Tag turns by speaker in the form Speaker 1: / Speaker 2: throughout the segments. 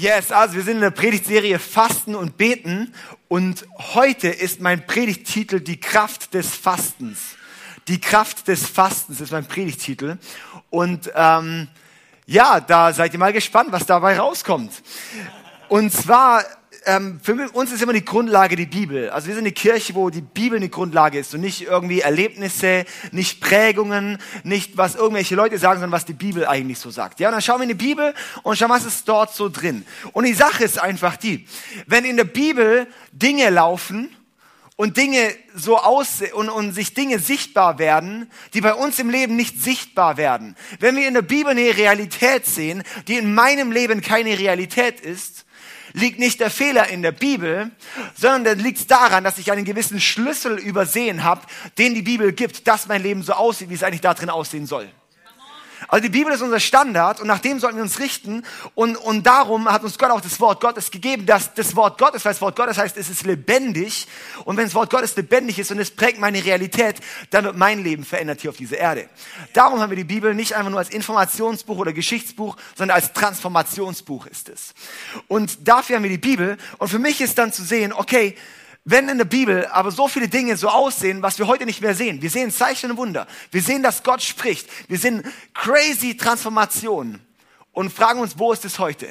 Speaker 1: Yes, also wir sind in der Predigtserie Fasten und Beten und heute ist mein Predigttitel Die Kraft des Fastens. Die Kraft des Fastens ist mein Predigttitel und ähm, ja, da seid ihr mal gespannt, was dabei rauskommt. Und zwar ähm, für uns ist immer die Grundlage die Bibel. Also wir sind eine Kirche, wo die Bibel eine Grundlage ist und nicht irgendwie Erlebnisse, nicht Prägungen, nicht was irgendwelche Leute sagen, sondern was die Bibel eigentlich so sagt. Ja, und dann schauen wir in die Bibel und schauen, was ist dort so drin. Und die Sache ist einfach die, wenn in der Bibel Dinge laufen, und Dinge so aussehen und, und sich Dinge sichtbar werden, die bei uns im Leben nicht sichtbar werden. Wenn wir in der Bibel eine Realität sehen, die in meinem Leben keine Realität ist, liegt nicht der Fehler in der Bibel, sondern dann liegt es daran, dass ich einen gewissen Schlüssel übersehen habe, den die Bibel gibt, dass mein Leben so aussieht, wie es eigentlich da drin aussehen soll. Also die Bibel ist unser Standard und nach dem sollten wir uns richten. Und, und darum hat uns Gott auch das Wort Gottes gegeben, dass das Wort Gottes, weil das Wort Gottes heißt, es ist lebendig. Und wenn das Wort Gottes lebendig ist und es prägt meine Realität, dann wird mein Leben verändert hier auf dieser Erde. Darum haben wir die Bibel nicht einfach nur als Informationsbuch oder Geschichtsbuch, sondern als Transformationsbuch ist es. Und dafür haben wir die Bibel. Und für mich ist dann zu sehen, okay, wenn in der Bibel aber so viele Dinge so aussehen, was wir heute nicht mehr sehen, wir sehen Zeichen und Wunder, wir sehen, dass Gott spricht, wir sehen crazy Transformationen und fragen uns, wo ist es heute?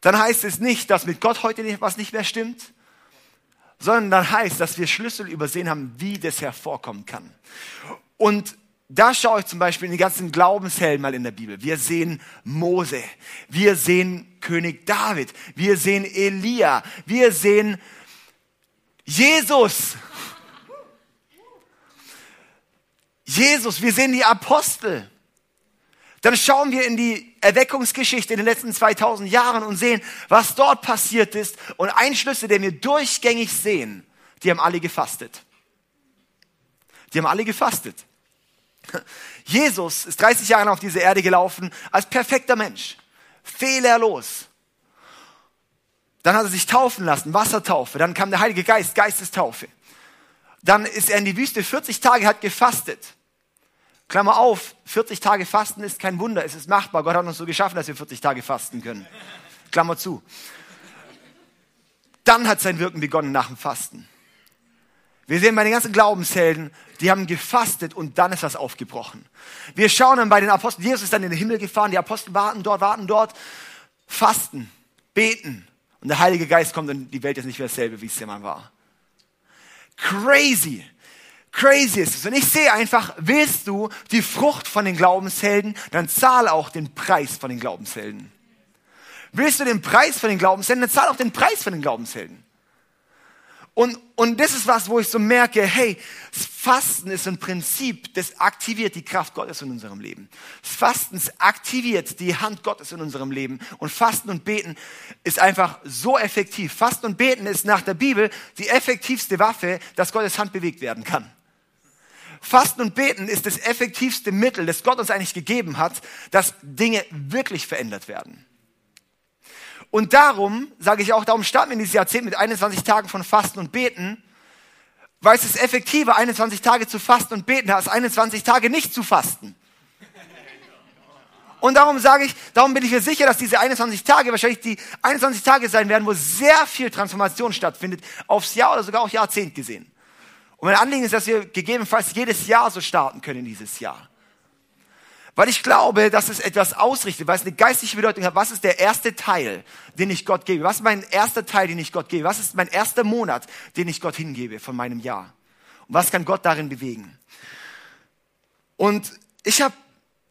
Speaker 1: Dann heißt es nicht, dass mit Gott heute was nicht mehr stimmt, sondern dann heißt, dass wir Schlüssel übersehen haben, wie das hervorkommen kann. Und da schaue ich zum Beispiel in die ganzen Glaubenshelden mal in der Bibel. Wir sehen Mose, wir sehen König David, wir sehen Elia, wir sehen Jesus. Jesus, wir sehen die Apostel. Dann schauen wir in die Erweckungsgeschichte in den letzten 2000 Jahren und sehen, was dort passiert ist. Und ein Schlüssel, den wir durchgängig sehen, die haben alle gefastet. Die haben alle gefastet. Jesus ist 30 Jahre auf diese Erde gelaufen als perfekter Mensch. Fehlerlos. Dann hat er sich taufen lassen, Wassertaufe. Dann kam der Heilige Geist, Geistestaufe. Dann ist er in die Wüste 40 Tage, hat gefastet. Klammer auf, 40 Tage Fasten ist kein Wunder, es ist machbar. Gott hat uns so geschaffen, dass wir 40 Tage fasten können. Klammer zu. Dann hat sein Wirken begonnen nach dem Fasten. Wir sehen bei den ganzen Glaubenshelden, die haben gefastet und dann ist das aufgebrochen. Wir schauen dann bei den Aposteln, Jesus ist dann in den Himmel gefahren, die Apostel warten dort, warten dort, fasten, beten, und der Heilige Geist kommt und die Welt ist nicht mehr dasselbe, wie es immer war. Crazy. Crazy ist es. Und ich sehe einfach, willst du die Frucht von den Glaubenshelden, dann zahl auch den Preis von den Glaubenshelden. Willst du den Preis von den Glaubenshelden, dann zahl auch den Preis von den Glaubenshelden. Und, und das ist was, wo ich so merke, hey, Fasten ist ein Prinzip, das aktiviert die Kraft Gottes in unserem Leben. Das Fasten aktiviert die Hand Gottes in unserem Leben. Und Fasten und Beten ist einfach so effektiv. Fasten und Beten ist nach der Bibel die effektivste Waffe, dass Gottes Hand bewegt werden kann. Fasten und Beten ist das effektivste Mittel, das Gott uns eigentlich gegeben hat, dass Dinge wirklich verändert werden. Und darum, sage ich auch, darum starten wir in dieses Jahrzehnt mit 21 Tagen von Fasten und Beten, weil es ist effektiver, 21 Tage zu fasten und beten, als 21 Tage nicht zu fasten. Und darum sage ich, darum bin ich mir sicher, dass diese 21 Tage wahrscheinlich die 21 Tage sein werden, wo sehr viel Transformation stattfindet, aufs Jahr oder sogar auch Jahrzehnt gesehen. Und mein Anliegen ist, dass wir gegebenenfalls jedes Jahr so starten können in dieses Jahr. Weil ich glaube, dass es etwas ausrichtet, weil es eine geistliche Bedeutung hat. Was ist der erste Teil, den ich Gott gebe? Was ist mein erster Teil, den ich Gott gebe? Was ist mein erster Monat, den ich Gott hingebe von meinem Jahr? Und was kann Gott darin bewegen? Und ich habe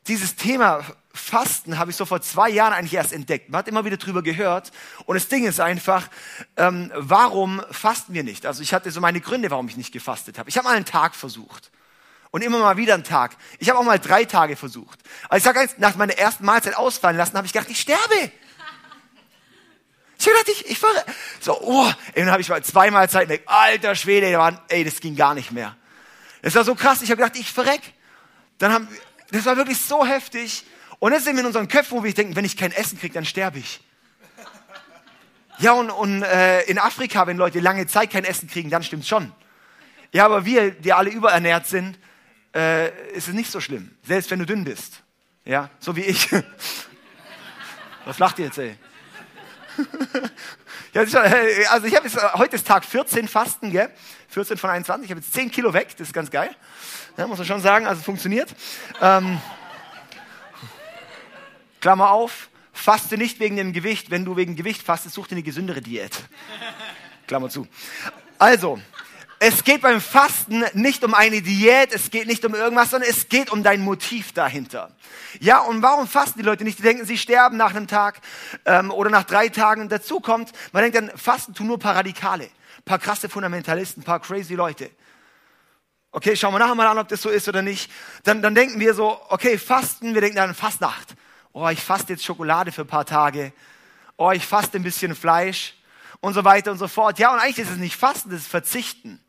Speaker 1: dieses Thema Fasten habe ich so vor zwei Jahren eigentlich erst entdeckt. Man hat immer wieder drüber gehört. Und das Ding ist einfach, ähm, warum fasten wir nicht? Also ich hatte so meine Gründe, warum ich nicht gefastet habe. Ich habe mal einen Tag versucht und immer mal wieder einen Tag. Ich habe auch mal drei Tage versucht. Also ich sage eins, nach meiner ersten Mahlzeit ausfallen lassen, habe ich gedacht, ich sterbe. Ich habe gedacht, ich, ich fahre. So, oh, ey, dann habe ich mal zwei Mahlzeiten weg. Alter Schwede, ey, das ging gar nicht mehr. Das war so krass. Ich habe gedacht, ich verreck. Dann haben, das war wirklich so heftig. Und jetzt sind wir in unseren Köpfen, wo wir denken, wenn ich kein Essen kriege, dann sterbe ich. Ja, und, und äh, in Afrika, wenn Leute lange Zeit kein Essen kriegen, dann stimmt's schon. Ja, aber wir, die alle überernährt sind, äh, ist es nicht so schlimm. Selbst wenn du dünn bist. Ja, so wie ich. Was lacht ihr jetzt, ey? ja, also ich habe jetzt, heute ist Tag 14 Fasten, gell? 14 von 21. Ich habe jetzt 10 Kilo weg, das ist ganz geil. Ja, muss man schon sagen, also funktioniert. Ähm, Klammer auf, faste nicht wegen dem Gewicht. Wenn du wegen Gewicht fastest, such dir eine gesündere Diät. Klammer zu. Also, es geht beim Fasten nicht um eine Diät, es geht nicht um irgendwas, sondern es geht um dein Motiv dahinter. Ja, und warum fasten die Leute nicht? Die denken, sie sterben nach einem Tag ähm, oder nach drei Tagen. Und dazu kommt, man denkt dann, Fasten tun nur paar Radikale, paar krasse Fundamentalisten, paar crazy Leute. Okay, schauen wir nachher mal an, ob das so ist oder nicht. Dann, dann denken wir so, okay, Fasten, wir denken an Fastnacht. Oh, ich faste jetzt Schokolade für ein paar Tage. Oh, ich faste ein bisschen Fleisch und so weiter und so fort. Ja, und eigentlich ist es nicht Fasten, das ist Verzichten.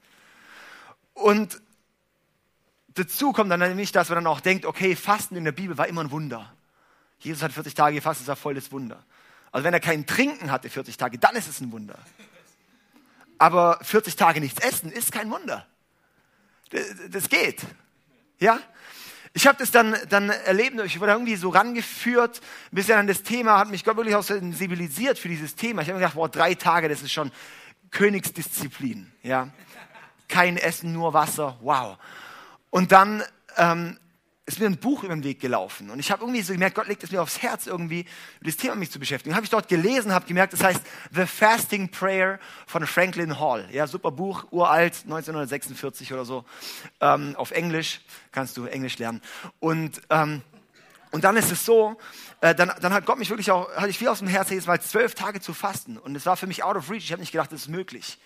Speaker 1: Und dazu kommt dann nämlich, dass man dann auch denkt, okay, Fasten in der Bibel war immer ein Wunder. Jesus hat 40 Tage gefastet, das war voll das Wunder. Also wenn er kein Trinken hatte 40 Tage, dann ist es ein Wunder. Aber 40 Tage nichts essen ist kein Wunder. Das, geht. Ja? Ich habe das dann, dann erlebt, ich wurde irgendwie so rangeführt, ein bisschen an das Thema, hat mich Gott wirklich auch sensibilisiert für dieses Thema. Ich habe mir gedacht, boah, drei Tage, das ist schon Königsdisziplin. Ja? Kein Essen, nur Wasser, wow. Und dann ähm, ist mir ein Buch über den Weg gelaufen und ich habe irgendwie so gemerkt, Gott legt es mir aufs Herz irgendwie, über das Thema mich zu beschäftigen. Habe ich dort gelesen, habe gemerkt, das heißt The Fasting Prayer von Franklin Hall. Ja, super Buch, uralt, 1946 oder so, ähm, auf Englisch, kannst du Englisch lernen. Und und dann ist es so, äh, dann, dann hat Gott mich wirklich auch, hatte ich viel aus dem Herzen, jetzt mal zwölf Tage zu fasten. Und es war für mich out of reach. Ich habe nicht gedacht, das ist möglich.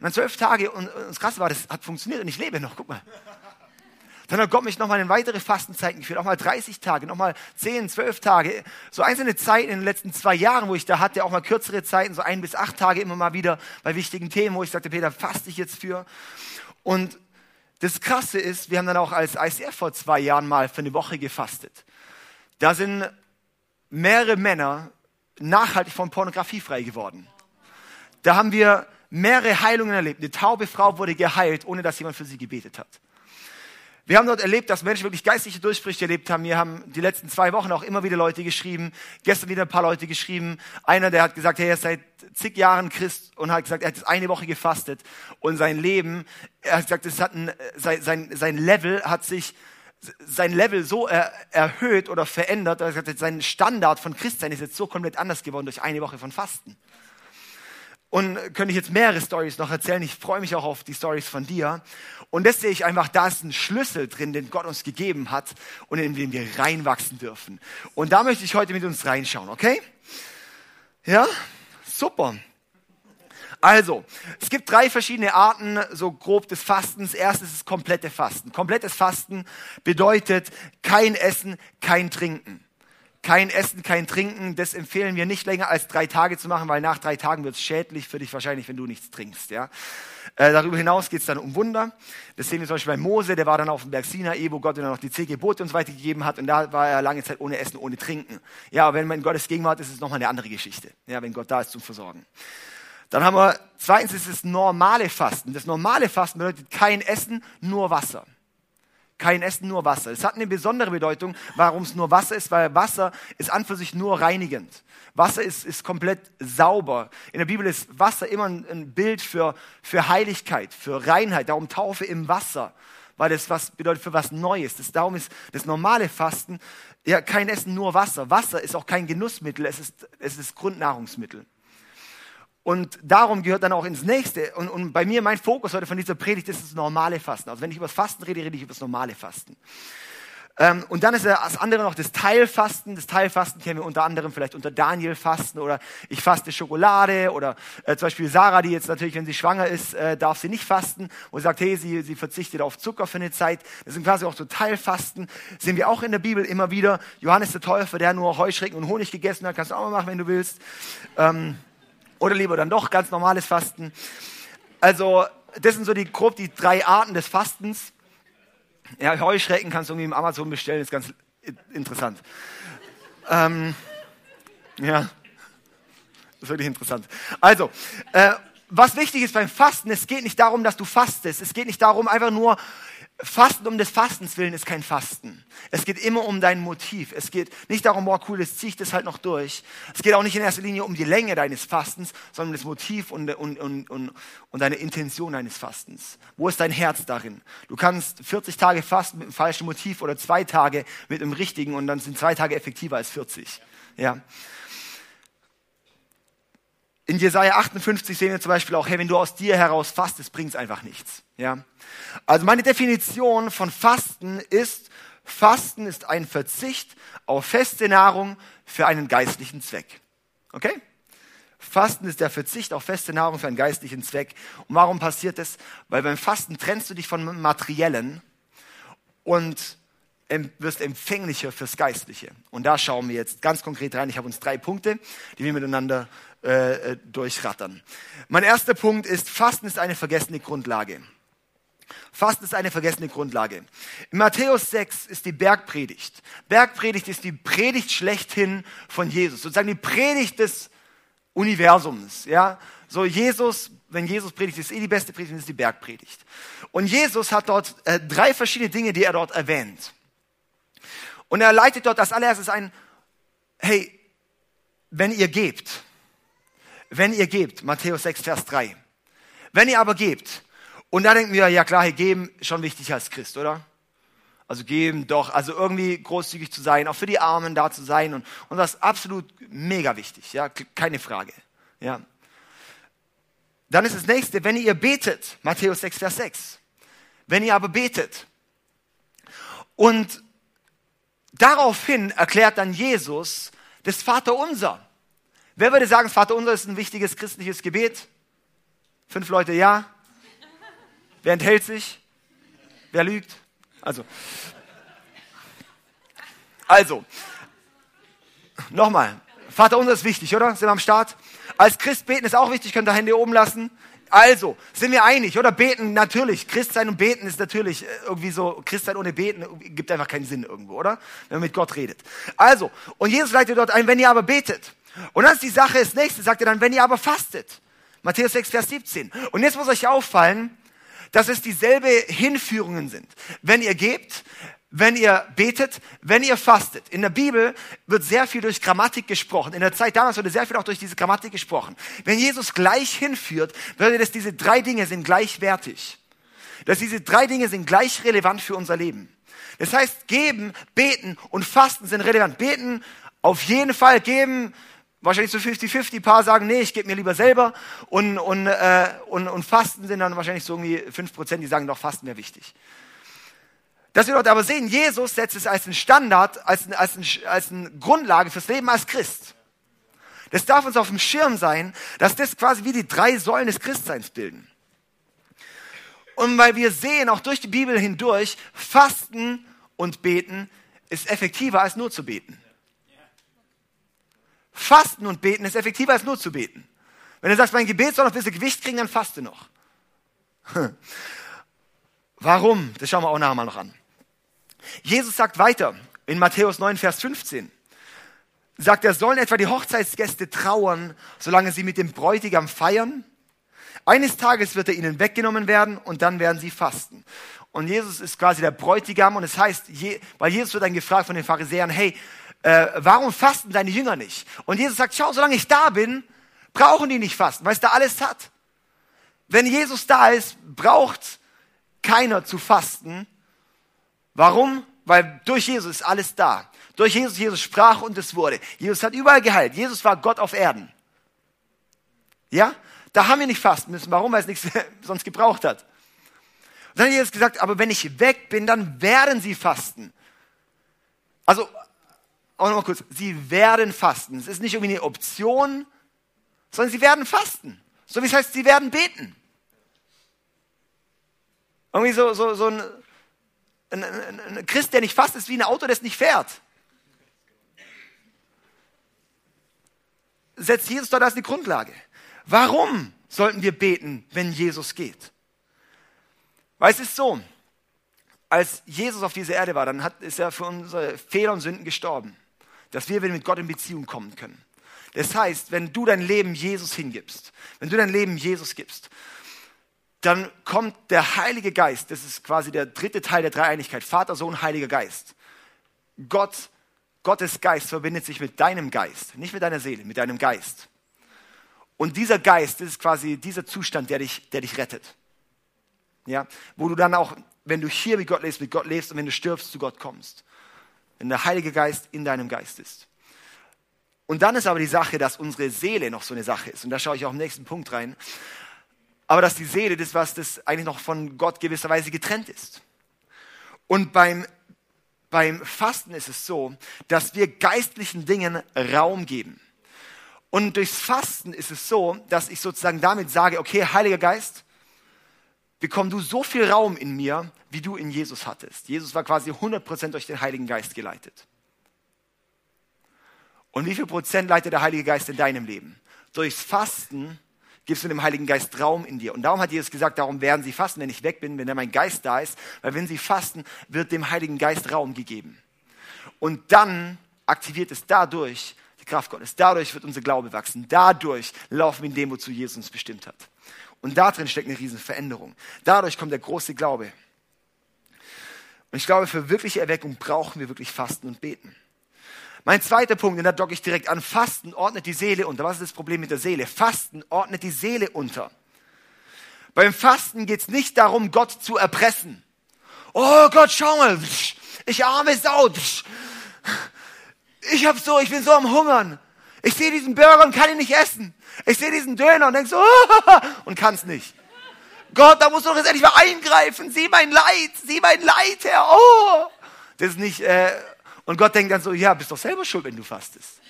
Speaker 1: Und dann zwölf Tage und, und das Krasse war, das hat funktioniert und ich lebe noch, guck mal. Dann hat Gott mich nochmal in weitere Fastenzeiten geführt, auch 30 Tage, nochmal 10, 12 Tage. So einzelne Zeiten in den letzten zwei Jahren, wo ich da hatte, auch mal kürzere Zeiten, so ein bis acht Tage immer mal wieder bei wichtigen Themen, wo ich sagte, Peter, faste ich jetzt für. Und das Krasse ist, wir haben dann auch als ICF vor zwei Jahren mal für eine Woche gefastet. Da sind mehrere Männer nachhaltig von Pornografie frei geworden. Da haben wir mehrere Heilungen erlebt. Eine taube Frau wurde geheilt, ohne dass jemand für sie gebetet hat. Wir haben dort erlebt, dass Menschen wirklich geistliche Durchbrüche erlebt haben. Wir haben die letzten zwei Wochen auch immer wieder Leute geschrieben. Gestern wieder ein paar Leute geschrieben. Einer, der hat gesagt, hey, er ist seit zig Jahren Christ und hat gesagt, er hat jetzt eine Woche gefastet und sein Leben, er hat gesagt, es hat ein, sein, sein, Level hat sich sein Level so er, erhöht oder verändert, er hat gesagt, sein Standard von Christsein ist jetzt so komplett anders geworden durch eine Woche von Fasten. Und könnte ich jetzt mehrere Stories noch erzählen. Ich freue mich auch auf die Stories von dir. Und das sehe ich einfach, da ist ein Schlüssel drin, den Gott uns gegeben hat und in den wir reinwachsen dürfen. Und da möchte ich heute mit uns reinschauen, okay? Ja? Super. Also, es gibt drei verschiedene Arten, so grob des Fastens. Erstes ist komplette Fasten. Komplettes Fasten bedeutet kein Essen, kein Trinken kein Essen, kein Trinken, das empfehlen wir nicht länger als drei Tage zu machen, weil nach drei Tagen wird es schädlich für dich wahrscheinlich, wenn du nichts trinkst. Ja? Äh, darüber hinaus geht es dann um Wunder. Das sehen wir zum Beispiel bei Mose, der war dann auf dem Berg Sinai, wo Gott dann noch die zehn Gebote und so weiter gegeben hat und da war er lange Zeit ohne Essen, ohne Trinken. Ja, aber wenn man in Gottes Gegenwart ist, ist es nochmal eine andere Geschichte, ja, wenn Gott da ist zum Versorgen. Dann haben wir, zweitens ist es normale Fasten. Das normale Fasten bedeutet kein Essen, nur Wasser kein Essen, nur Wasser. Es hat eine besondere Bedeutung, warum es nur Wasser ist, weil Wasser ist an für sich nur reinigend. Wasser ist, ist komplett sauber. In der Bibel ist Wasser immer ein, ein Bild für, für Heiligkeit, für Reinheit. Darum Taufe im Wasser, weil das was bedeutet für was Neues. Das, darum ist das normale Fasten ja kein Essen, nur Wasser. Wasser ist auch kein Genussmittel, es ist, es ist Grundnahrungsmittel. Und darum gehört dann auch ins nächste. Und, und bei mir, mein Fokus heute von dieser Predigt ist das normale Fasten. Also wenn ich über das Fasten rede, rede ich über das normale Fasten. Ähm, und dann ist das andere noch das Teilfasten. Das Teilfasten kennen wir unter anderem vielleicht unter Daniel Fasten oder ich faste Schokolade oder äh, zum Beispiel Sarah, die jetzt natürlich, wenn sie schwanger ist, äh, darf sie nicht fasten und sagt, hey, sie, sie verzichtet auf Zucker für eine Zeit. Das sind quasi auch so Teilfasten. Sehen wir auch in der Bibel immer wieder. Johannes der Täufer, der nur Heuschrecken und Honig gegessen hat, kannst du auch mal machen, wenn du willst. Ähm, oder lieber dann doch ganz normales Fasten. Also, das sind so die grob die drei Arten des Fastens. Ja, Heuschrecken kannst du irgendwie im Amazon bestellen, ist ganz interessant. Ähm, ja. Ist wirklich interessant. Also, äh, was wichtig ist beim Fasten, es geht nicht darum, dass du fastest. Es geht nicht darum, einfach nur Fasten um des Fastens willen ist kein Fasten. Es geht immer um dein Motiv. Es geht nicht darum, boah, cool, jetzt ziehe ich das halt noch durch. Es geht auch nicht in erster Linie um die Länge deines Fastens, sondern um das Motiv und, und, und, und, und deine Intention deines Fastens. Wo ist dein Herz darin? Du kannst 40 Tage fasten mit einem falschen Motiv oder zwei Tage mit einem richtigen und dann sind zwei Tage effektiver als 40. Ja. In Jesaja 58 sehen wir zum Beispiel auch, hey, wenn du aus dir heraus fastest, bringt es einfach nichts. Ja? Also meine Definition von Fasten ist, Fasten ist ein Verzicht auf feste Nahrung für einen geistlichen Zweck. Okay? Fasten ist der Verzicht auf feste Nahrung für einen geistlichen Zweck. Und warum passiert das? Weil beim Fasten trennst du dich von Materiellen und wirst empfänglicher fürs Geistliche. Und da schauen wir jetzt ganz konkret rein. Ich habe uns drei Punkte, die wir miteinander äh, äh, durchrattern. Mein erster Punkt ist, Fasten ist eine vergessene Grundlage. Fasten ist eine vergessene Grundlage. In Matthäus 6 ist die Bergpredigt. Bergpredigt ist die Predigt schlechthin von Jesus, sozusagen die Predigt des Universums. Ja, so Jesus, wenn Jesus predigt, ist eh die beste Predigt, ist die Bergpredigt. Und Jesus hat dort äh, drei verschiedene Dinge, die er dort erwähnt. Und er leitet dort als allererstes ein, hey, wenn ihr gebt, wenn ihr gebt, Matthäus 6, Vers 3. Wenn ihr aber gebt, und da denken wir, ja klar, hier geben schon wichtig als Christ, oder? Also geben doch, also irgendwie großzügig zu sein, auch für die Armen da zu sein und, und das ist absolut mega wichtig, ja, keine Frage, ja. Dann ist das nächste, wenn ihr betet, Matthäus 6, Vers 6. Wenn ihr aber betet und daraufhin erklärt dann Jesus das Vaterunser. Wer würde sagen, Vater unser ist ein wichtiges christliches Gebet? Fünf Leute ja. Wer enthält sich? Wer lügt? Also. Also. Nochmal. Vater unser ist wichtig, oder? Sind wir am Start? Als Christ beten ist auch wichtig, könnt ihr Hände oben lassen. Also, sind wir einig, oder? Beten, natürlich. Christ sein und beten ist natürlich äh, irgendwie so, Christ sein ohne beten gibt einfach keinen Sinn irgendwo, oder? Wenn man mit Gott redet. Also, und Jesus leitet dort ein, wenn ihr aber betet. Und dann ist die Sache, das nächste sagt er dann, wenn ihr aber fastet. Matthäus 6, Vers 17. Und jetzt muss euch auffallen, dass es dieselbe Hinführungen sind. Wenn ihr gebt, wenn ihr betet, wenn ihr fastet. In der Bibel wird sehr viel durch Grammatik gesprochen. In der Zeit damals wurde sehr viel auch durch diese Grammatik gesprochen. Wenn Jesus gleich hinführt, bedeutet das, diese drei Dinge sind gleichwertig. Dass diese drei Dinge sind gleich relevant für unser Leben. Das heißt, geben, beten und fasten sind relevant. Beten auf jeden Fall, geben Wahrscheinlich so 50-50. Ein paar sagen, nee, ich gebe mir lieber selber. Und, und, äh, und, und Fasten sind dann wahrscheinlich so irgendwie 5%, die sagen, doch, Fasten wäre wichtig. Dass wir dort aber sehen, Jesus setzt es als einen Standard, als, ein, als, ein, als eine Grundlage fürs Leben als Christ. Das darf uns auf dem Schirm sein, dass das quasi wie die drei Säulen des Christseins bilden. Und weil wir sehen, auch durch die Bibel hindurch, Fasten und Beten ist effektiver als nur zu beten. Fasten und beten ist effektiver als nur zu beten. Wenn du sagst, mein Gebet soll noch ein bisschen Gewicht kriegen, dann faste noch. Warum? Das schauen wir auch nachher mal noch an. Jesus sagt weiter in Matthäus 9, Vers 15. Sagt er, sollen etwa die Hochzeitsgäste trauern, solange sie mit dem Bräutigam feiern? Eines Tages wird er ihnen weggenommen werden und dann werden sie fasten. Und Jesus ist quasi der Bräutigam und es heißt, weil Jesus wird dann gefragt von den Pharisäern, hey, äh, warum fasten deine Jünger nicht? Und Jesus sagt, schau, solange ich da bin, brauchen die nicht fasten, weil es da alles hat. Wenn Jesus da ist, braucht keiner zu fasten. Warum? Weil durch Jesus ist alles da. Durch Jesus, Jesus sprach und es wurde. Jesus hat überall geheilt. Jesus war Gott auf Erden. Ja? Da haben wir nicht fasten müssen. Warum? Weil es nichts sonst gebraucht hat. Und dann hat Jesus gesagt, aber wenn ich weg bin, dann werden sie fasten. Also auch nochmal kurz, sie werden fasten. Es ist nicht irgendwie eine Option, sondern sie werden fasten. So wie es heißt, sie werden beten. Irgendwie so, so, so ein, ein, ein, ein Christ, der nicht fasst, ist wie ein Auto, das nicht fährt. Setzt Jesus dort als die Grundlage. Warum sollten wir beten, wenn Jesus geht? Weil es ist so, als Jesus auf dieser Erde war, dann hat, ist er für unsere Fehler und Sünden gestorben dass wir mit Gott in Beziehung kommen können. Das heißt, wenn du dein Leben Jesus hingibst, wenn du dein Leben Jesus gibst, dann kommt der Heilige Geist, das ist quasi der dritte Teil der Dreieinigkeit, Vater, Sohn, Heiliger Geist. Gott, Gottes Geist verbindet sich mit deinem Geist, nicht mit deiner Seele, mit deinem Geist. Und dieser Geist, ist quasi dieser Zustand, der dich, der dich rettet. Ja, wo du dann auch, wenn du hier mit Gott lebst, mit Gott lebst und wenn du stirbst, zu Gott kommst. Wenn der Heilige Geist in deinem Geist ist. Und dann ist aber die Sache, dass unsere Seele noch so eine Sache ist. Und da schaue ich auch im nächsten Punkt rein aber dass die Seele das, was das eigentlich noch von Gott gewisserweise getrennt ist. Und beim, beim Fasten ist es so, dass wir geistlichen Dingen Raum geben. Und durchs Fasten ist es so, dass ich sozusagen damit sage, okay, Heiliger Geist, bekomm du so viel Raum in mir, wie du in Jesus hattest. Jesus war quasi 100% durch den Heiligen Geist geleitet. Und wie viel Prozent leitet der Heilige Geist in deinem Leben? Durchs Fasten gibst du dem Heiligen Geist Raum in dir. Und darum hat Jesus gesagt, darum werden sie fasten, wenn ich weg bin, wenn dann mein Geist da ist. Weil wenn sie fasten, wird dem Heiligen Geist Raum gegeben. Und dann aktiviert es dadurch die Kraft Gottes. Dadurch wird unser Glaube wachsen. Dadurch laufen wir in dem, wozu Jesus uns bestimmt hat. Und da drin steckt eine riesen Veränderung. Dadurch kommt der große Glaube. Und ich glaube, für wirkliche Erweckung brauchen wir wirklich Fasten und Beten. Mein zweiter Punkt, und da docke ich direkt an, Fasten ordnet die Seele unter. Was ist das Problem mit der Seele? Fasten ordnet die Seele unter. Beim Fasten geht es nicht darum, Gott zu erpressen. Oh Gott, schau mal, ich arme Sau. Ich hab so, ich bin so am Hungern. Ich sehe diesen Burger und kann ihn nicht essen. Ich sehe diesen Döner und denk so, und kann's nicht. Gott, da musst du doch jetzt endlich mal eingreifen. Sieh mein Leid, sieh mein Leid, Herr. Oh. Das ist nicht, äh, und Gott denkt dann so, ja, bist doch selber schuld, wenn du fastest.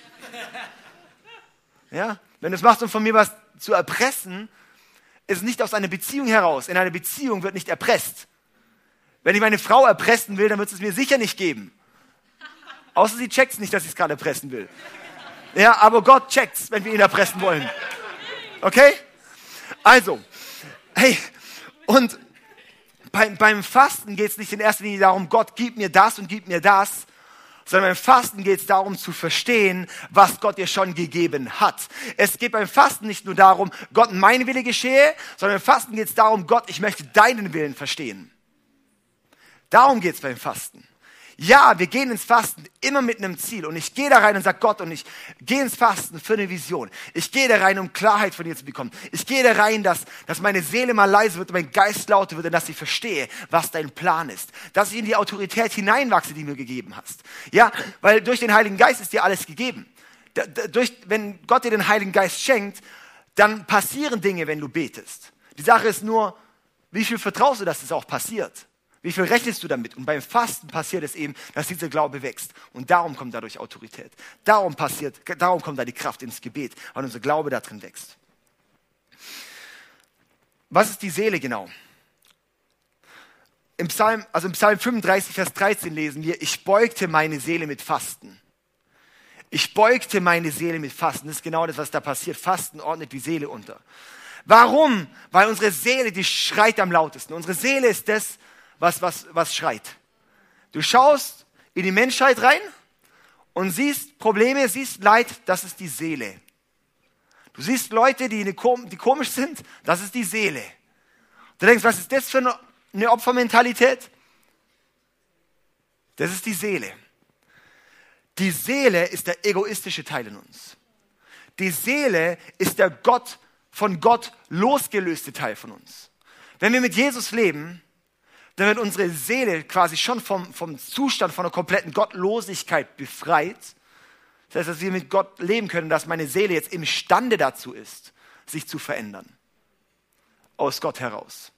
Speaker 1: Ja, wenn du es machst, um von mir was zu erpressen, ist nicht aus einer Beziehung heraus. In einer Beziehung wird nicht erpresst. Wenn ich meine Frau erpressen will, dann wird es mir sicher nicht geben. Außer sie checkt es nicht, dass ich es gerade erpressen will. Ja, aber Gott checkt es, wenn wir ihn erpressen wollen. Okay? Also, hey, und beim, beim Fasten geht es nicht in erster Linie darum, Gott, gib mir das und gib mir das, sondern beim Fasten geht es darum zu verstehen, was Gott dir schon gegeben hat. Es geht beim Fasten nicht nur darum, Gott, mein Wille geschehe, sondern beim Fasten geht es darum, Gott, ich möchte deinen Willen verstehen. Darum geht es beim Fasten. Ja, wir gehen ins Fasten immer mit einem Ziel. Und ich gehe da rein und sage Gott, und ich gehe ins Fasten für eine Vision. Ich gehe da rein, um Klarheit von dir zu bekommen. Ich gehe da rein, dass, dass meine Seele mal leise wird mein Geist lauter wird und dass ich verstehe, was dein Plan ist. Dass ich in die Autorität hineinwachse, die du mir gegeben hast. Ja, weil durch den Heiligen Geist ist dir alles gegeben. Da, durch, wenn Gott dir den Heiligen Geist schenkt, dann passieren Dinge, wenn du betest. Die Sache ist nur, wie viel vertraust du, dass es auch passiert? Wie viel rechnest du damit? Und beim Fasten passiert es eben, dass dieser Glaube wächst. Und darum kommt dadurch Autorität. Darum passiert, darum kommt da die Kraft ins Gebet, weil unser Glaube da drin wächst. Was ist die Seele genau? Im Psalm, also im Psalm 35, Vers 13 lesen wir, ich beugte meine Seele mit Fasten. Ich beugte meine Seele mit Fasten. Das ist genau das, was da passiert. Fasten ordnet die Seele unter. Warum? Weil unsere Seele, die schreit am lautesten. Unsere Seele ist das, was, was, was schreit. Du schaust in die Menschheit rein und siehst Probleme, siehst Leid, das ist die Seele. Du siehst Leute, die, eine, die komisch sind, das ist die Seele. Du denkst, was ist das für eine, eine Opfermentalität? Das ist die Seele. Die Seele ist der egoistische Teil in uns. Die Seele ist der Gott, von Gott losgelöste Teil von uns. Wenn wir mit Jesus leben, dann wird unsere Seele quasi schon vom, vom Zustand von einer kompletten Gottlosigkeit befreit. Das heißt, dass wir mit Gott leben können, dass meine Seele jetzt imstande dazu ist, sich zu verändern. Aus Gott heraus.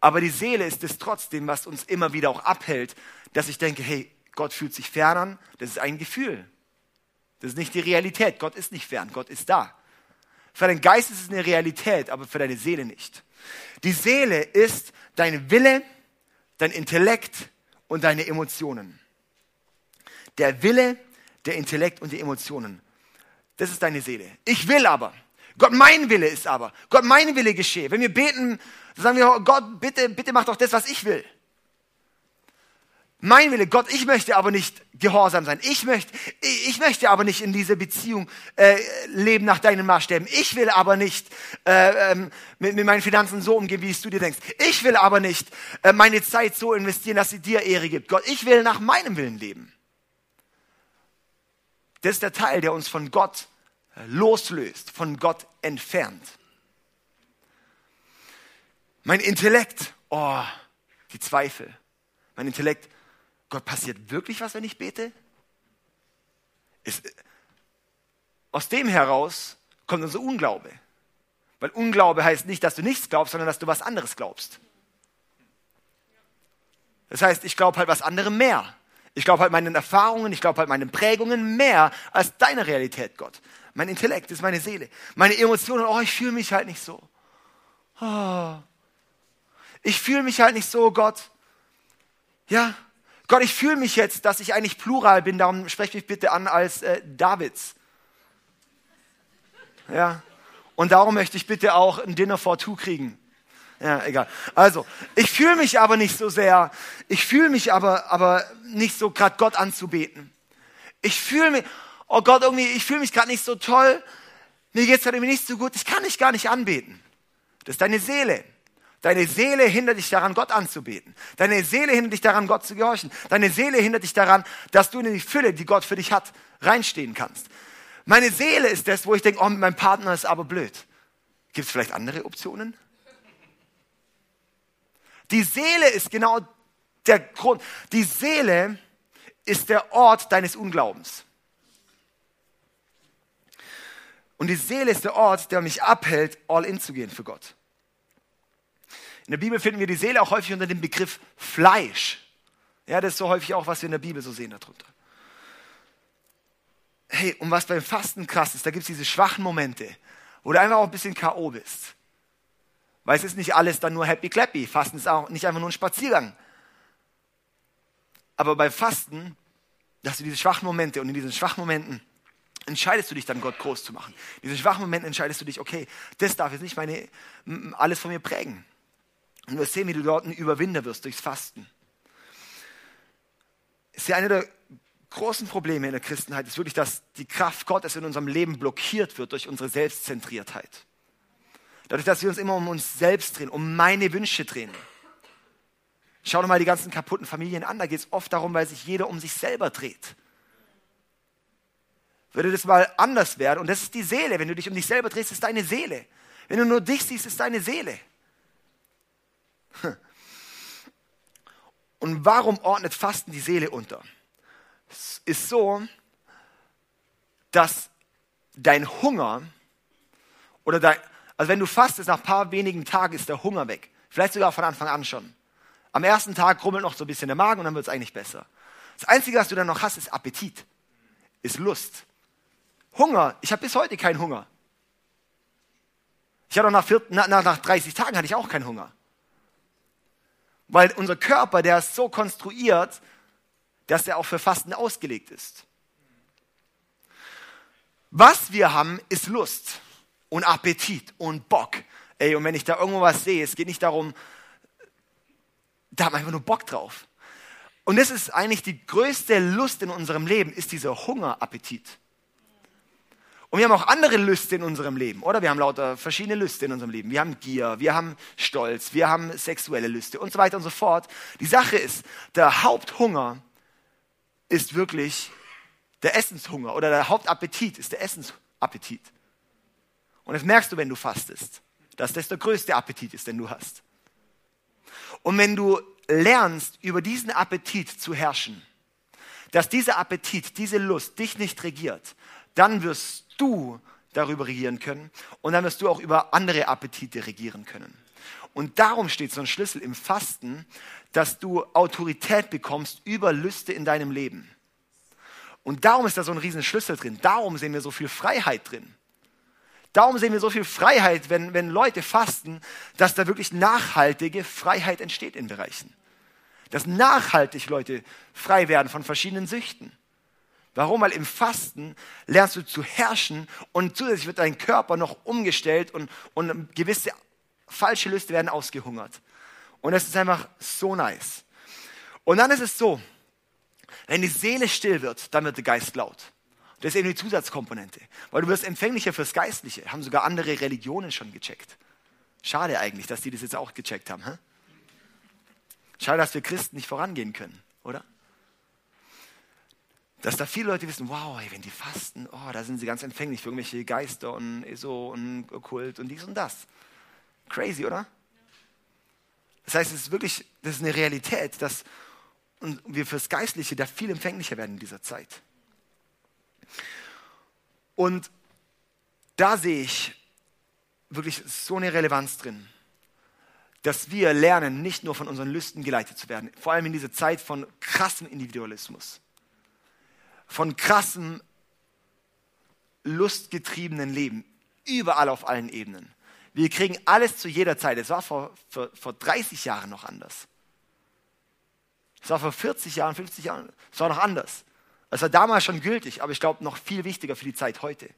Speaker 1: Aber die Seele ist es trotzdem, was uns immer wieder auch abhält, dass ich denke, hey, Gott fühlt sich fern an. Das ist ein Gefühl. Das ist nicht die Realität. Gott ist nicht fern. Gott ist da. Für deinen Geist ist es eine Realität, aber für deine Seele nicht. Die Seele ist dein Wille, dein Intellekt und deine Emotionen. Der Wille, der Intellekt und die Emotionen. Das ist deine Seele. Ich will aber. Gott, mein Wille ist aber. Gott, mein Wille geschehe. Wenn wir beten, sagen wir, Gott, bitte, bitte mach doch das, was ich will. Mein Wille, Gott, ich möchte aber nicht gehorsam sein. Ich möchte, ich möchte aber nicht in dieser Beziehung äh, leben nach deinen Maßstäben. Ich will aber nicht äh, ähm, mit, mit meinen Finanzen so umgehen, wie es du dir denkst. Ich will aber nicht äh, meine Zeit so investieren, dass sie dir Ehre gibt. Gott, ich will nach meinem Willen leben. Das ist der Teil, der uns von Gott loslöst, von Gott entfernt. Mein Intellekt, oh, die Zweifel. Mein Intellekt, Gott, passiert wirklich was, wenn ich bete? Ist, aus dem heraus kommt unser Unglaube. Weil Unglaube heißt nicht, dass du nichts glaubst, sondern dass du was anderes glaubst. Das heißt, ich glaube halt was anderem mehr. Ich glaube halt meinen Erfahrungen, ich glaube halt meinen Prägungen mehr als deine Realität, Gott. Mein Intellekt ist meine Seele. Meine Emotionen, oh, ich fühle mich halt nicht so. Oh. Ich fühle mich halt nicht so, Gott. Ja, Gott, ich fühle mich jetzt, dass ich eigentlich plural bin, darum spreche mich bitte an als äh, Davids. Ja, und darum möchte ich bitte auch ein Dinner for Two kriegen. Ja, egal. Also, ich fühle mich aber nicht so sehr, ich fühle mich aber, aber nicht so gerade Gott anzubeten. Ich fühle mich, oh Gott, irgendwie, ich fühle mich gerade nicht so toll, mir geht es gerade irgendwie nicht so gut, ich kann dich gar nicht anbeten. Das ist deine Seele. Deine Seele hindert dich daran, Gott anzubeten. Deine Seele hindert dich daran, Gott zu gehorchen. Deine Seele hindert dich daran, dass du in die Fülle, die Gott für dich hat, reinstehen kannst. Meine Seele ist das, wo ich denke, oh, meinem Partner ist aber blöd. Gibt es vielleicht andere Optionen? Die Seele ist genau der Grund. Die Seele ist der Ort deines Unglaubens. Und die Seele ist der Ort, der mich abhält, all in zu gehen für Gott. In der Bibel finden wir die Seele auch häufig unter dem Begriff Fleisch. Ja, das ist so häufig auch, was wir in der Bibel so sehen darunter. Hey, und was beim Fasten krass ist, da gibt es diese schwachen Momente, wo du einfach auch ein bisschen K.O. bist. Weil es ist nicht alles dann nur happy clappy. Fasten ist auch nicht einfach nur ein Spaziergang. Aber beim Fasten, dass du diese schwachen Momente und in diesen schwachen Momenten entscheidest du dich dann, Gott groß zu machen. In diesen schwachen Momenten entscheidest du dich, okay, das darf jetzt nicht meine, alles von mir prägen. Und wir sehen, wie du dort ein Überwinder wirst durchs Fasten. ist ja eine der großen Probleme in der Christenheit, ist wirklich, dass die Kraft Gottes in unserem Leben blockiert wird durch unsere Selbstzentriertheit. Dadurch, dass wir uns immer um uns selbst drehen, um meine Wünsche drehen. Schau doch mal die ganzen kaputten Familien an, da geht es oft darum, weil sich jeder um sich selber dreht. Würde das mal anders werden, und das ist die Seele, wenn du dich um dich selber drehst, ist deine Seele. Wenn du nur dich siehst, ist deine Seele. Und warum ordnet Fasten die Seele unter? Es ist so, dass dein Hunger oder dein, also wenn du fastest, nach ein paar wenigen Tagen ist der Hunger weg. Vielleicht sogar von Anfang an schon. Am ersten Tag krummelt noch so ein bisschen der Magen und dann wird es eigentlich besser. Das Einzige, was du dann noch hast, ist Appetit, ist Lust. Hunger, ich habe bis heute keinen Hunger. Ich hatte auch nach, vier, nach, nach 30 Tagen hatte ich auch keinen Hunger. Weil unser Körper, der ist so konstruiert, dass er auch für Fasten ausgelegt ist. Was wir haben, ist Lust und Appetit und Bock. Ey, und wenn ich da irgendwo was sehe, es geht nicht darum, da haben wir einfach nur Bock drauf. Und das ist eigentlich die größte Lust in unserem Leben, ist dieser Hungerappetit. Und wir haben auch andere Lüste in unserem Leben, oder? Wir haben lauter verschiedene Lüste in unserem Leben. Wir haben Gier, wir haben Stolz, wir haben sexuelle Lüste und so weiter und so fort. Die Sache ist, der Haupthunger ist wirklich der Essenshunger oder der Hauptappetit ist der Essensappetit. Und das merkst du, wenn du fastest, dass das der größte Appetit ist, den du hast. Und wenn du lernst, über diesen Appetit zu herrschen, dass dieser Appetit, diese Lust dich nicht regiert, dann wirst du darüber regieren können und dann wirst du auch über andere Appetite regieren können. Und darum steht so ein Schlüssel im Fasten, dass du Autorität bekommst über Lüste in deinem Leben. Und darum ist da so ein riesen Schlüssel drin. Darum sehen wir so viel Freiheit drin. Darum sehen wir so viel Freiheit, wenn, wenn Leute fasten, dass da wirklich nachhaltige Freiheit entsteht in Bereichen. Dass nachhaltig Leute frei werden von verschiedenen Süchten. Warum? Weil im Fasten lernst du zu herrschen und zusätzlich wird dein Körper noch umgestellt und, und gewisse falsche Lüste werden ausgehungert. Und das ist einfach so nice. Und dann ist es so, wenn die Seele still wird, dann wird der Geist laut. Das ist eben die Zusatzkomponente. Weil du wirst empfänglicher fürs Geistliche. Haben sogar andere Religionen schon gecheckt. Schade eigentlich, dass die das jetzt auch gecheckt haben. Hä? Schade, dass wir Christen nicht vorangehen können, oder? Dass da viele Leute wissen, wow, ey, wenn die fasten, oh, da sind sie ganz empfänglich für irgendwelche Geister und so und Okkult und dies und das. Crazy, oder? Das heißt, es ist wirklich, das ist eine Realität, dass wir fürs Geistliche da viel empfänglicher werden in dieser Zeit. Und da sehe ich wirklich so eine Relevanz drin, dass wir lernen, nicht nur von unseren Lüsten geleitet zu werden, vor allem in dieser Zeit von krassem Individualismus, von krassem lustgetriebenen Leben, überall auf allen Ebenen. Wir kriegen alles zu jeder Zeit. Es war vor, vor, vor 30 Jahren noch anders. Es war vor 40 Jahren, 50 Jahren, es war noch anders. Es war damals schon gültig, aber ich glaube noch viel wichtiger für die Zeit heute.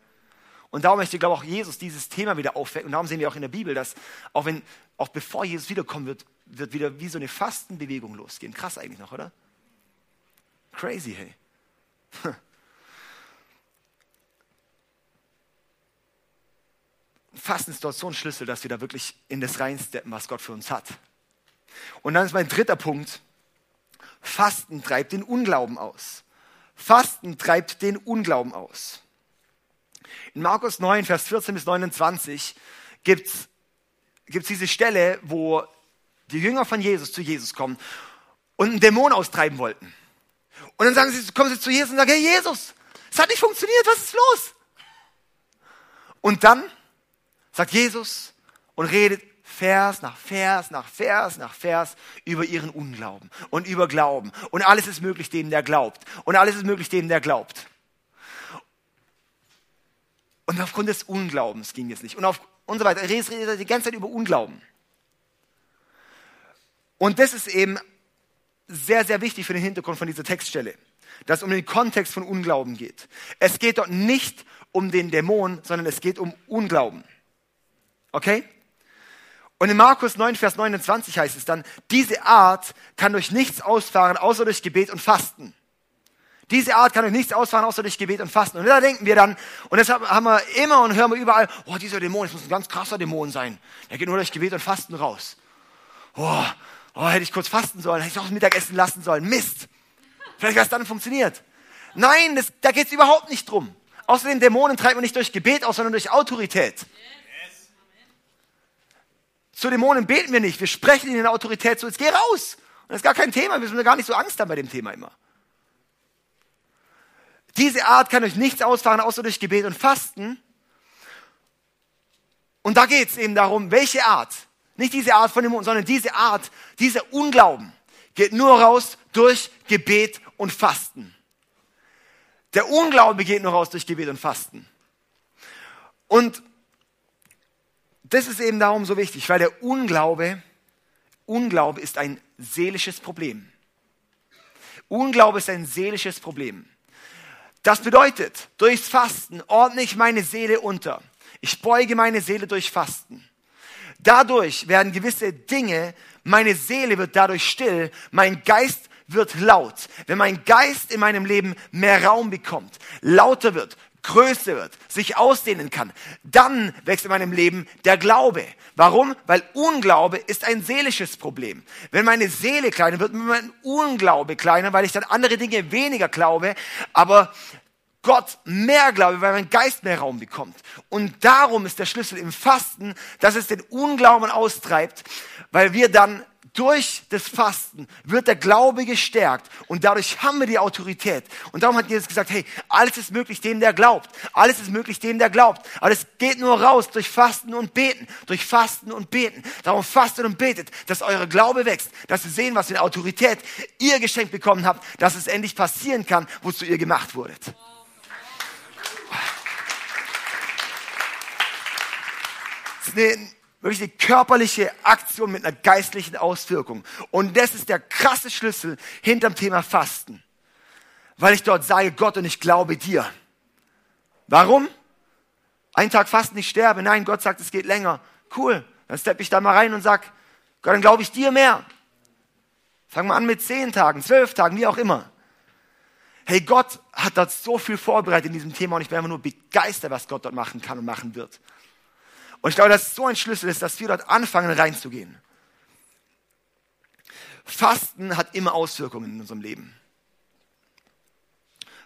Speaker 1: Und darum möchte, glaube ich, auch Jesus dieses Thema wieder aufwecken. Und darum sehen wir auch in der Bibel, dass auch, wenn, auch bevor Jesus wiederkommen wird, wird wieder wie so eine Fastenbewegung losgehen. Krass eigentlich noch, oder? Crazy, hey. Fasten ist dort so ein Schlüssel, dass wir da wirklich in das reinsteppen, was Gott für uns hat. Und dann ist mein dritter Punkt. Fasten treibt den Unglauben aus. Fasten treibt den Unglauben aus. In Markus 9, Vers 14 bis 29 gibt es diese Stelle, wo die Jünger von Jesus zu Jesus kommen und einen Dämon austreiben wollten. Und dann sagen sie, kommen sie zu Jesus und sagen, hey Jesus, es hat nicht funktioniert, was ist los? Und dann sagt Jesus und redet Vers nach Vers nach Vers nach Vers über ihren Unglauben und über Glauben. Und alles ist möglich dem, der glaubt. Und alles ist möglich dem, der glaubt. Und aufgrund des Unglaubens ging es nicht. Und, auf, und so weiter. Er redet die ganze Zeit über Unglauben. Und das ist eben sehr, sehr wichtig für den Hintergrund von dieser Textstelle, dass es um den Kontext von Unglauben geht. Es geht dort nicht um den Dämon, sondern es geht um Unglauben. Okay? Und in Markus 9, Vers 29 heißt es dann, diese Art kann durch nichts ausfahren, außer durch Gebet und Fasten. Diese Art kann durch nichts ausfahren, außer durch Gebet und Fasten. Und da denken wir dann, und deshalb haben wir immer und hören wir überall, oh, dieser Dämon, das muss ein ganz krasser Dämon sein. Der geht nur durch Gebet und Fasten raus. Oh, oh hätte ich kurz fasten sollen, hätte ich auch das Mittagessen lassen sollen. Mist. Vielleicht wäre es dann funktioniert. Nein, das, da geht es überhaupt nicht drum. Außerdem, Dämonen treibt man nicht durch Gebet aus, sondern durch Autorität. Zu Dämonen beten wir nicht. Wir sprechen ihnen in der Autorität zu. Jetzt geh raus. Und das ist gar kein Thema. Wir müssen gar nicht so Angst haben bei dem Thema immer. Diese Art kann euch nichts ausfahren, außer durch Gebet und Fasten. Und da geht es eben darum, welche Art, nicht diese Art von Dämonen, sondern diese Art, dieser Unglauben geht nur raus durch Gebet und Fasten. Der Unglaube geht nur raus durch Gebet und Fasten. Und das ist eben darum so wichtig, weil der Unglaube, Unglaube ist ein seelisches Problem. Unglaube ist ein seelisches Problem. Das bedeutet, durchs Fasten ordne ich meine Seele unter. Ich beuge meine Seele durch Fasten. Dadurch werden gewisse Dinge, meine Seele wird dadurch still, mein Geist wird laut. Wenn mein Geist in meinem Leben mehr Raum bekommt, lauter wird, größer wird, sich ausdehnen kann, dann wächst in meinem Leben der Glaube. Warum? Weil Unglaube ist ein seelisches Problem. Wenn meine Seele kleiner wird, wird mein Unglaube kleiner, weil ich dann andere Dinge weniger glaube, aber Gott mehr glaube, weil mein Geist mehr Raum bekommt. Und darum ist der Schlüssel im Fasten, dass es den Unglauben austreibt, weil wir dann durch das Fasten wird der Glaube gestärkt und dadurch haben wir die Autorität. Und darum hat Jesus gesagt, hey, alles ist möglich dem, der glaubt. Alles ist möglich dem, der glaubt. Aber es geht nur raus durch Fasten und Beten. Durch Fasten und Beten. Darum fastet und betet, dass eure Glaube wächst. Dass ihr sehen, was für eine Autorität ihr geschenkt bekommen habt, dass es endlich passieren kann, wozu ihr gemacht wurdet. Das ist eine wirklich eine körperliche Aktion mit einer geistlichen Auswirkung. Und das ist der krasse Schlüssel hinterm Thema Fasten. Weil ich dort sage, Gott, und ich glaube dir. Warum? Ein Tag fasten, ich sterbe. Nein, Gott sagt, es geht länger. Cool. Dann steppe ich da mal rein und sag, Gott, dann glaube ich dir mehr. Fangen wir an mit zehn Tagen, zwölf Tagen, wie auch immer. Hey, Gott hat dort so viel vorbereitet in diesem Thema und ich bin einfach nur begeistert, was Gott dort machen kann und machen wird. Und ich glaube, dass es so ein Schlüssel ist, dass wir dort anfangen reinzugehen. Fasten hat immer Auswirkungen in unserem Leben.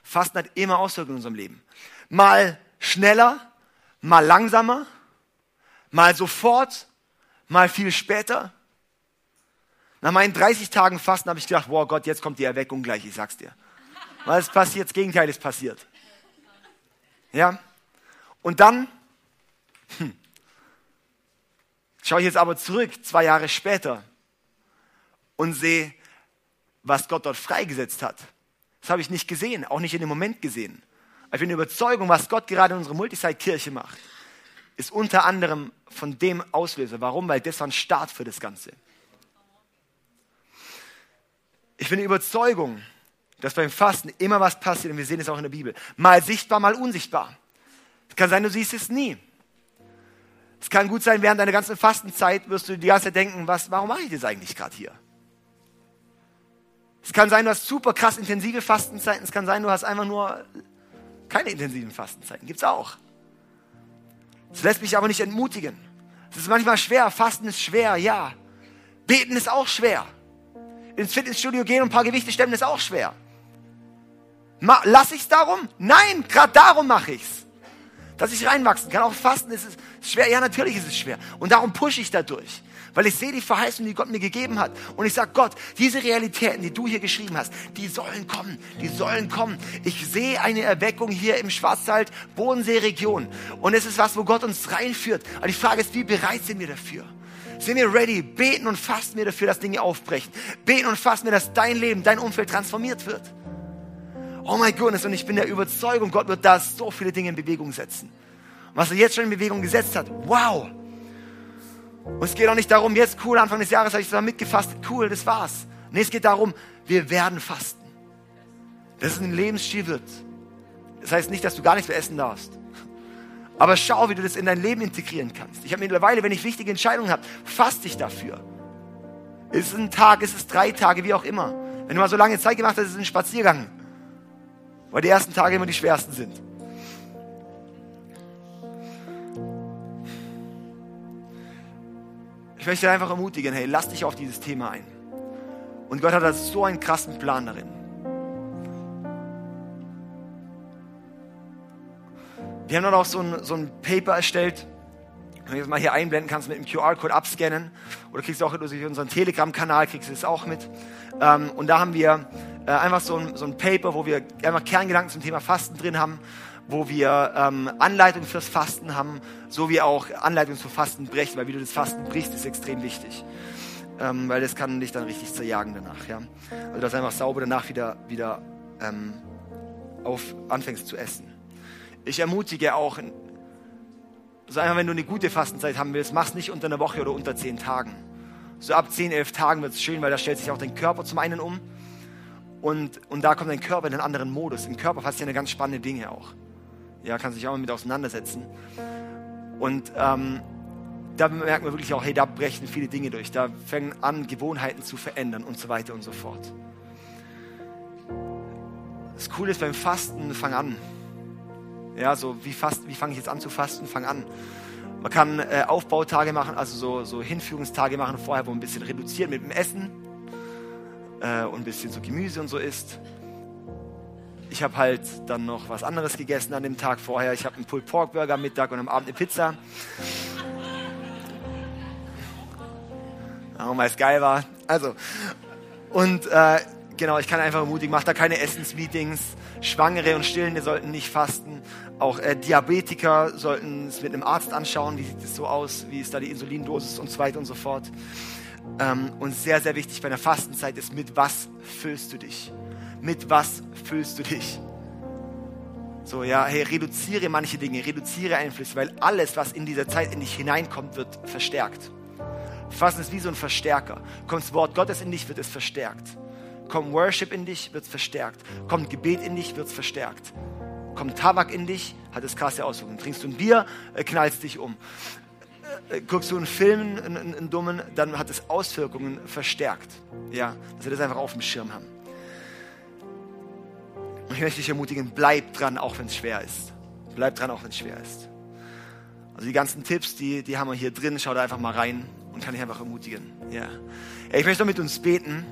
Speaker 1: Fasten hat immer Auswirkungen in unserem Leben. Mal schneller, mal langsamer, mal sofort, mal viel später. Nach meinen 30 Tagen Fasten habe ich gedacht, wow Gott, jetzt kommt die Erweckung gleich, ich sag's dir. Was passiert? Das Gegenteil ist passiert. Ja? Und dann hm, schaue ich jetzt aber zurück, zwei Jahre später, und sehe, was Gott dort freigesetzt hat. Das habe ich nicht gesehen, auch nicht in dem Moment gesehen. Aber ich bin der Überzeugung, was Gott gerade in unserer Multisite-Kirche macht, ist unter anderem von dem Auslöser. Warum? Weil das war ein Start für das Ganze. Ich bin der Überzeugung, dass beim Fasten immer was passiert und wir sehen es auch in der Bibel. Mal sichtbar, mal unsichtbar. Es kann sein, du siehst es nie. Es kann gut sein, während deiner ganzen Fastenzeit wirst du die ganze Zeit denken, was, warum mache ich das eigentlich gerade hier? Es kann sein, du hast super krass intensive Fastenzeiten. Es kann sein, du hast einfach nur keine intensiven Fastenzeiten. Gibt es auch. Das lässt mich aber nicht entmutigen. Es ist manchmal schwer. Fasten ist schwer, ja. Beten ist auch schwer. Ins Fitnessstudio gehen und ein paar Gewichte stemmen ist auch schwer. Ma lass ich es darum? Nein, gerade darum mache ich es. Dass ich reinwachsen kann. Auch Fasten ist es schwer. Ja, natürlich ist es schwer. Und darum pushe ich da durch weil ich sehe die Verheißung, die Gott mir gegeben hat. Und ich sage, Gott, diese Realitäten, die du hier geschrieben hast, die sollen kommen, die sollen kommen. Ich sehe eine Erweckung hier im Schwarzwald, Bodensee-Region. Und es ist was, wo Gott uns reinführt. Aber die Frage ist, wie bereit sind wir dafür? Sind wir ready? Beten und fasten wir dafür, dass Dinge aufbrechen. Beten und fasten wir, dass dein Leben, dein Umfeld transformiert wird. Oh mein Gott, und ich bin der Überzeugung, Gott wird da so viele Dinge in Bewegung setzen. was er jetzt schon in Bewegung gesetzt hat, wow, und es geht auch nicht darum, jetzt cool, Anfang des Jahres habe ich zusammen mitgefastet, cool, das war's. Nee, es geht darum, wir werden fasten. Dass es ein Lebensstil wird. Das heißt nicht, dass du gar nichts mehr essen darfst. Aber schau, wie du das in dein Leben integrieren kannst. Ich habe mittlerweile, wenn ich wichtige Entscheidungen habe, faste ich dafür. Ist es ein Tag, ist es drei Tage, wie auch immer. Wenn du mal so lange Zeit gemacht hast, ist es ein Spaziergang. Weil die ersten Tage immer die schwersten sind. Ich möchte einfach ermutigen, hey, lass dich auf dieses Thema ein. Und Gott hat da so einen krassen Plan darin. Wir haben dann auch so ein, so ein Paper erstellt, wenn du das mal hier einblenden kannst, mit dem QR-Code abscannen. Oder kriegst du auch durch unseren Telegram-Kanal, kriegst du das auch mit. Ähm, und da haben wir äh, einfach so ein, so ein Paper, wo wir einfach Kerngedanken zum Thema Fasten drin haben wo wir ähm, Anleitungen fürs Fasten haben, so wie auch Anleitungen zum Fasten brechen, weil wie du das Fasten brichst, ist extrem wichtig. Ähm, weil das kann dich dann richtig zerjagen danach. Ja? Also dass du einfach sauber danach wieder, wieder ähm, auf, anfängst zu essen. Ich ermutige auch, so einfach, wenn du eine gute Fastenzeit haben willst, mach es nicht unter einer Woche oder unter zehn Tagen. So ab zehn, elf Tagen wird es schön, weil da stellt sich auch dein Körper zum einen um. Und, und da kommt dein Körper in einen anderen Modus. Im Körper passieren ganz spannende Dinge auch ja, kann sich auch mal mit auseinandersetzen. Und ähm, da merkt man wirklich auch, hey, da brechen viele Dinge durch. Da fangen an, Gewohnheiten zu verändern und so weiter und so fort. Das Coole ist beim Fasten, fang an. Ja, so wie, wie fange ich jetzt an zu fasten? Fang an. Man kann äh, Aufbautage machen, also so, so Hinführungstage machen vorher, wo man ein bisschen reduziert mit dem Essen äh, und ein bisschen so Gemüse und so isst. Ich habe halt dann noch was anderes gegessen an dem Tag vorher. Ich habe einen Pulled Pork Burger am Mittag und am Abend eine Pizza. Warum weil es geil war. Also, und äh, genau, ich kann einfach ermutigen, mach da keine Essensmeetings. Schwangere und Stillende sollten nicht fasten. Auch äh, Diabetiker sollten es mit einem Arzt anschauen, wie sieht es so aus, wie ist da die Insulindosis und so weiter und so fort. Ähm, und sehr, sehr wichtig bei der Fastenzeit ist, mit was füllst du dich? mit was fühlst du dich? So, ja, hey, reduziere manche Dinge, reduziere Einflüsse, weil alles, was in dieser Zeit in dich hineinkommt, wird verstärkt. Fassen ist wie so ein Verstärker. Kommt das Wort Gottes in dich, wird es verstärkt. Kommt Worship in dich, wird es verstärkt. Kommt Gebet in dich, wird es verstärkt. Kommt Tabak in dich, hat es krasse Auswirkungen. Trinkst du ein Bier, äh, knallst dich um. Äh, guckst du einen Film, einen, einen, dummen, dann hat es Auswirkungen verstärkt. Ja, dass wir das einfach auf dem Schirm haben. Und ich möchte dich ermutigen, bleib dran, auch wenn es schwer ist. Bleib dran, auch wenn es schwer ist. Also die ganzen Tipps, die, die haben wir hier drin. Schau da einfach mal rein und kann dich einfach ermutigen. Ja. Ich möchte noch mit uns beten.